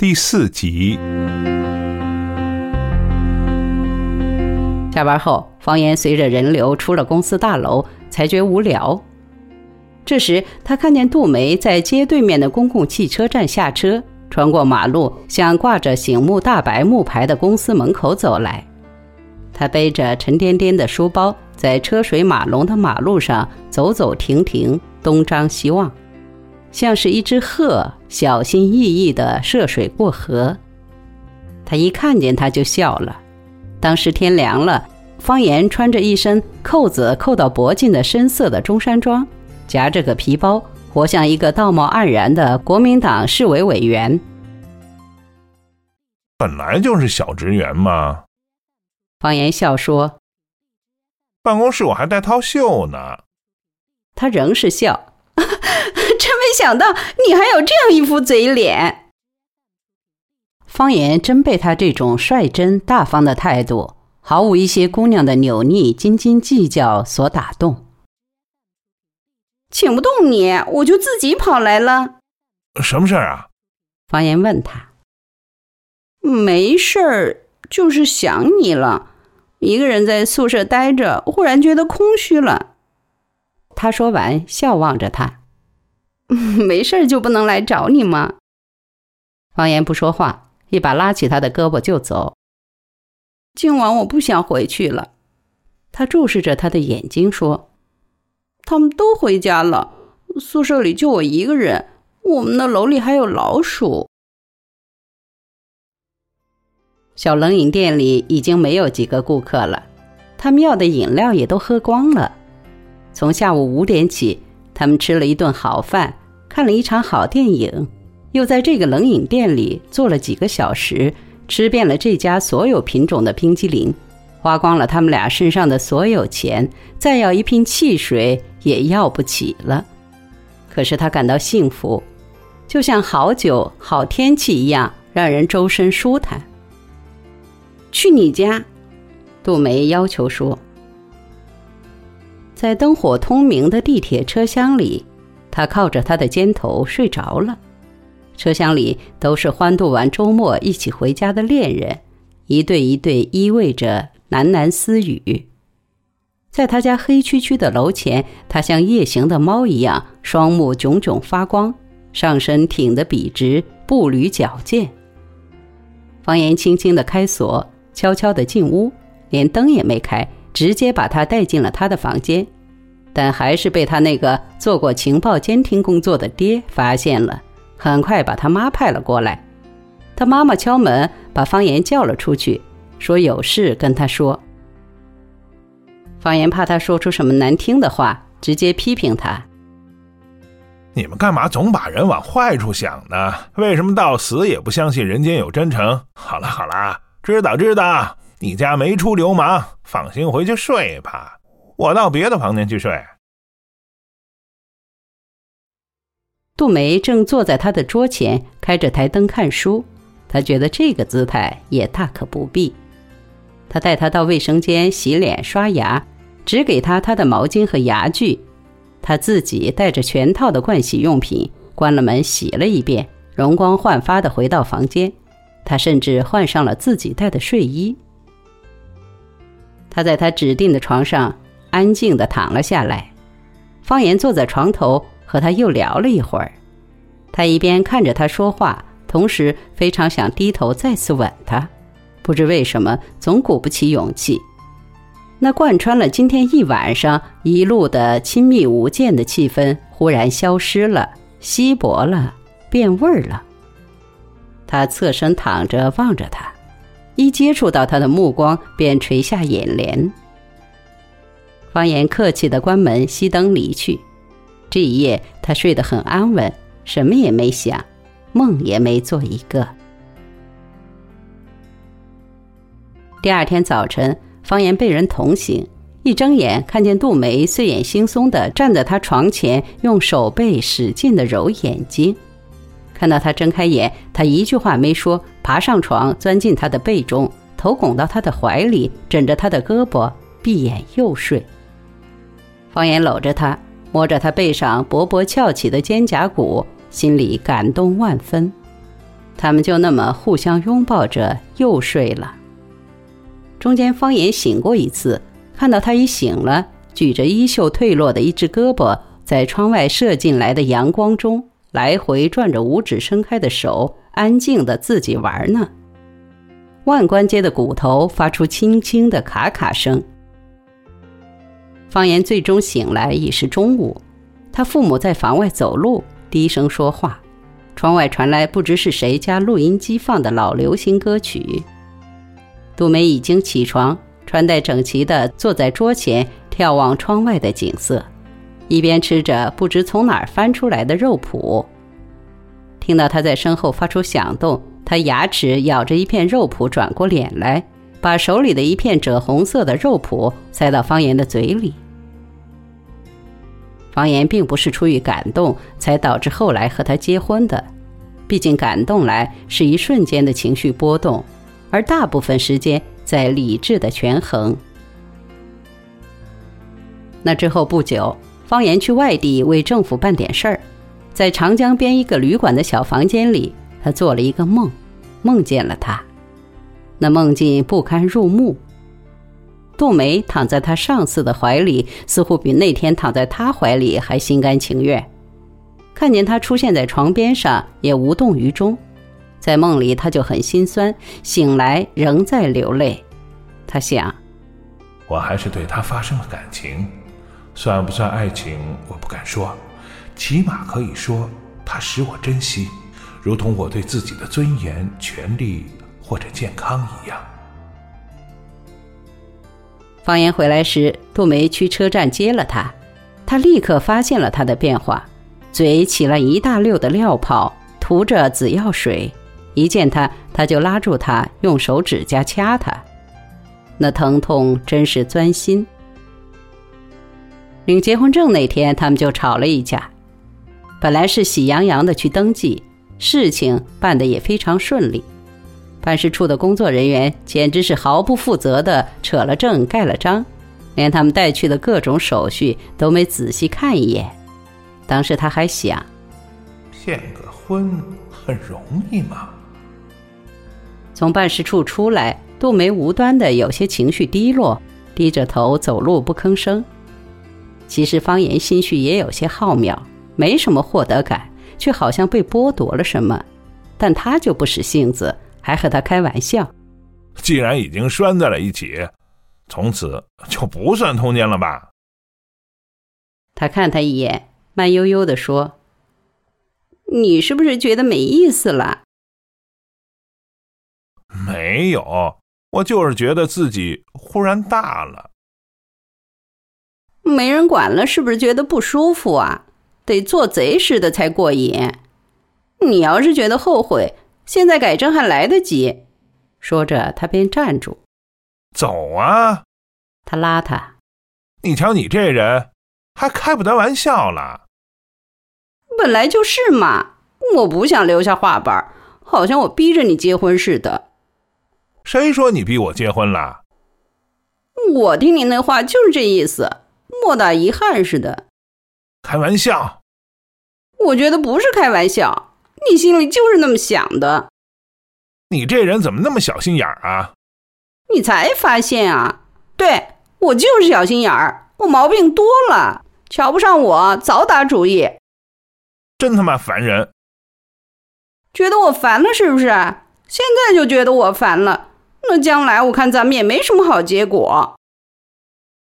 第四集。下班后，方言随着人流出了公司大楼，才觉无聊。这时，他看见杜梅在街对面的公共汽车站下车，穿过马路，向挂着醒目大白木牌的公司门口走来。他背着沉甸甸的书包，在车水马龙的马路上走走停停，东张西望，像是一只鹤小心翼翼地涉水过河。他一看见他就笑了。当时天凉了，方言穿着一身扣子扣到脖颈的深色的中山装，夹着个皮包，活像一个道貌岸然的国民党市委委员。本来就是小职员嘛。方言笑说：“办公室我还带套袖呢。”他仍是笑，想到你还有这样一副嘴脸。方言真被他这种率真大方的态度，毫无一些姑娘的扭捏、斤斤计较所打动。请不动你，我就自己跑来了。什么事儿啊？方言问他。没事儿，就是想你了。一个人在宿舍待着，忽然觉得空虚了。他说完，笑望着他。没事儿就不能来找你吗？方言不说话。一把拉起他的胳膊就走。今晚我不想回去了。他注视着他的眼睛说：“他们都回家了，宿舍里就我一个人。我们的楼里还有老鼠。”小冷饮店里已经没有几个顾客了，他们要的饮料也都喝光了。从下午五点起，他们吃了一顿好饭，看了一场好电影。又在这个冷饮店里坐了几个小时，吃遍了这家所有品种的冰激凌，花光了他们俩身上的所有钱，再要一瓶汽水也要不起了。可是他感到幸福，就像好酒、好天气一样，让人周身舒坦。去你家，杜梅要求说。在灯火通明的地铁车厢里，他靠着他的肩头睡着了。车厢里都是欢度完周末一起回家的恋人，一对一对依偎着喃喃私语。在他家黑黢黢的楼前，他像夜行的猫一样，双目炯炯发光，上身挺得笔直，步履矫健。方言轻轻的开锁，悄悄的进屋，连灯也没开，直接把他带进了他的房间，但还是被他那个做过情报监听工作的爹发现了。很快把他妈派了过来，他妈妈敲门，把方言叫了出去，说有事跟他说。方言怕他说出什么难听的话，直接批评他：“你们干嘛总把人往坏处想呢？为什么到死也不相信人间有真诚？”好了好了，知道知道，你家没出流氓，放心回去睡吧，我到别的房间去睡。杜梅正坐在他的桌前，开着台灯看书。他觉得这个姿态也大可不必。他带他到卫生间洗脸刷牙，只给他他的毛巾和牙具。他自己带着全套的盥洗用品，关了门洗了一遍，容光焕发的回到房间。他甚至换上了自己带的睡衣。他在他指定的床上安静的躺了下来。方言坐在床头。和他又聊了一会儿，他一边看着他说话，同时非常想低头再次吻他，不知为什么总鼓不起勇气。那贯穿了今天一晚上一路的亲密无间的气氛忽然消失了，稀薄了，变味儿了。他侧身躺着望着他，一接触到他的目光便垂下眼帘。方言客气的关门熄灯离去。这一夜，他睡得很安稳，什么也没想，梦也没做一个。第二天早晨，方言被人捅醒，一睁眼看见杜梅睡眼惺忪的站在他床前，用手背使劲的揉眼睛。看到他睁开眼，他一句话没说，爬上床，钻进他的被中，头拱到他的怀里，枕着他的胳膊，闭眼又睡。方言搂着他。摸着他背上薄薄翘起的肩胛骨，心里感动万分。他们就那么互相拥抱着又睡了。中间方言醒过一次，看到他一醒了，举着衣袖褪落的一只胳膊，在窗外射进来的阳光中来回转着五指伸开的手，安静的自己玩呢。腕关节的骨头发出轻轻的卡卡声。方言最终醒来已是中午，他父母在房外走路，低声说话。窗外传来不知是谁家录音机放的老流行歌曲。杜梅已经起床，穿戴整齐地坐在桌前，眺望窗外的景色，一边吃着不知从哪儿翻出来的肉脯。听到他在身后发出响动，他牙齿咬着一片肉脯，转过脸来，把手里的一片赭红色的肉脯塞到方言的嘴里。方言并不是出于感动才导致后来和他结婚的，毕竟感动来是一瞬间的情绪波动，而大部分时间在理智的权衡。那之后不久，方言去外地为政府办点事儿，在长江边一个旅馆的小房间里，他做了一个梦，梦见了他，那梦境不堪入目。杜梅躺在他上司的怀里，似乎比那天躺在他怀里还心甘情愿。看见他出现在床边上，也无动于衷。在梦里，他就很心酸；醒来，仍在流泪。他想：我还是对他发生了感情，算不算爱情，我不敢说，起码可以说，他使我珍惜，如同我对自己的尊严、权利或者健康一样。方言回来时，杜梅去车站接了他。他立刻发现了他的变化，嘴起了一大溜的料泡，涂着紫药水。一见他，他就拉住他，用手指甲掐他，那疼痛真是钻心。领结婚证那天，他们就吵了一架。本来是喜洋洋的去登记，事情办得也非常顺利。办事处的工作人员简直是毫不负责的扯了证盖了章，连他们带去的各种手续都没仔细看一眼。当时他还想，骗个婚很容易吗？从办事处出来，杜梅无端的有些情绪低落，低着头走路不吭声。其实方言心绪也有些浩渺，没什么获得感，却好像被剥夺了什么，但他就不使性子。还和他开玩笑，既然已经拴在了一起，从此就不算通奸了吧？他看他一眼，慢悠悠的说：“你是不是觉得没意思了？”“没有，我就是觉得自己忽然大了，没人管了，是不是觉得不舒服啊？得做贼似的才过瘾。你要是觉得后悔。”现在改正还来得及，说着，他便站住。走啊！他拉他。你瞧你这人，还开不得玩笑了。本来就是嘛，我不想留下话板，好像我逼着你结婚似的。谁说你逼我结婚了？我听你那话就是这意思，莫大遗憾似的。开玩笑。我觉得不是开玩笑。你心里就是那么想的，你这人怎么那么小心眼儿啊？你才发现啊？对我就是小心眼儿，我毛病多了，瞧不上我早打主意，真他妈烦人！觉得我烦了是不是？现在就觉得我烦了，那将来我看咱们也没什么好结果。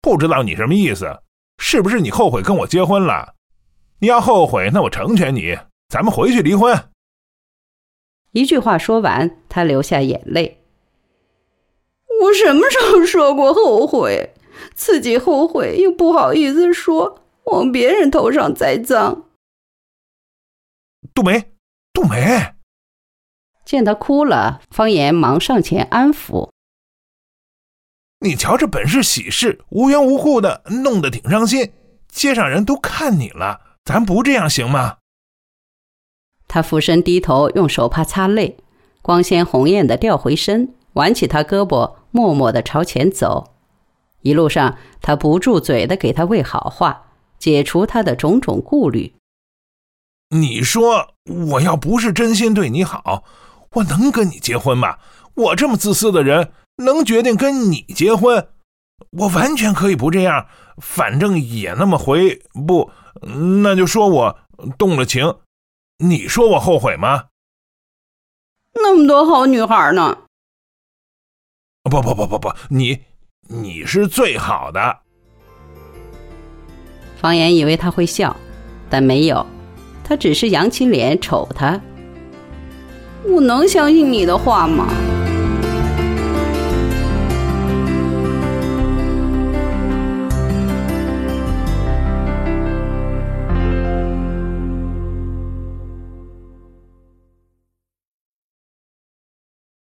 不知道你什么意思？是不是你后悔跟我结婚了？你要后悔，那我成全你。咱们回去离婚。一句话说完，他流下眼泪。我什么时候说过后悔？自己后悔又不好意思说，往别人头上栽赃。杜梅，杜梅，见他哭了，方言忙上前安抚。你瞧，这本是喜事，无缘无故的弄得挺伤心，街上人都看你了，咱不这样行吗？他俯身低头，用手帕擦泪，光鲜红艳的掉回身，挽起他胳膊，默默的朝前走。一路上，他不住嘴的给他喂好话，解除他的种种顾虑。你说，我要不是真心对你好，我能跟你结婚吗？我这么自私的人，能决定跟你结婚？我完全可以不这样，反正也那么回。不，那就说我动了情。你说我后悔吗？那么多好女孩呢？不不不不不，你你是最好的。方言以为他会笑，但没有，他只是扬起脸瞅他。我能相信你的话吗？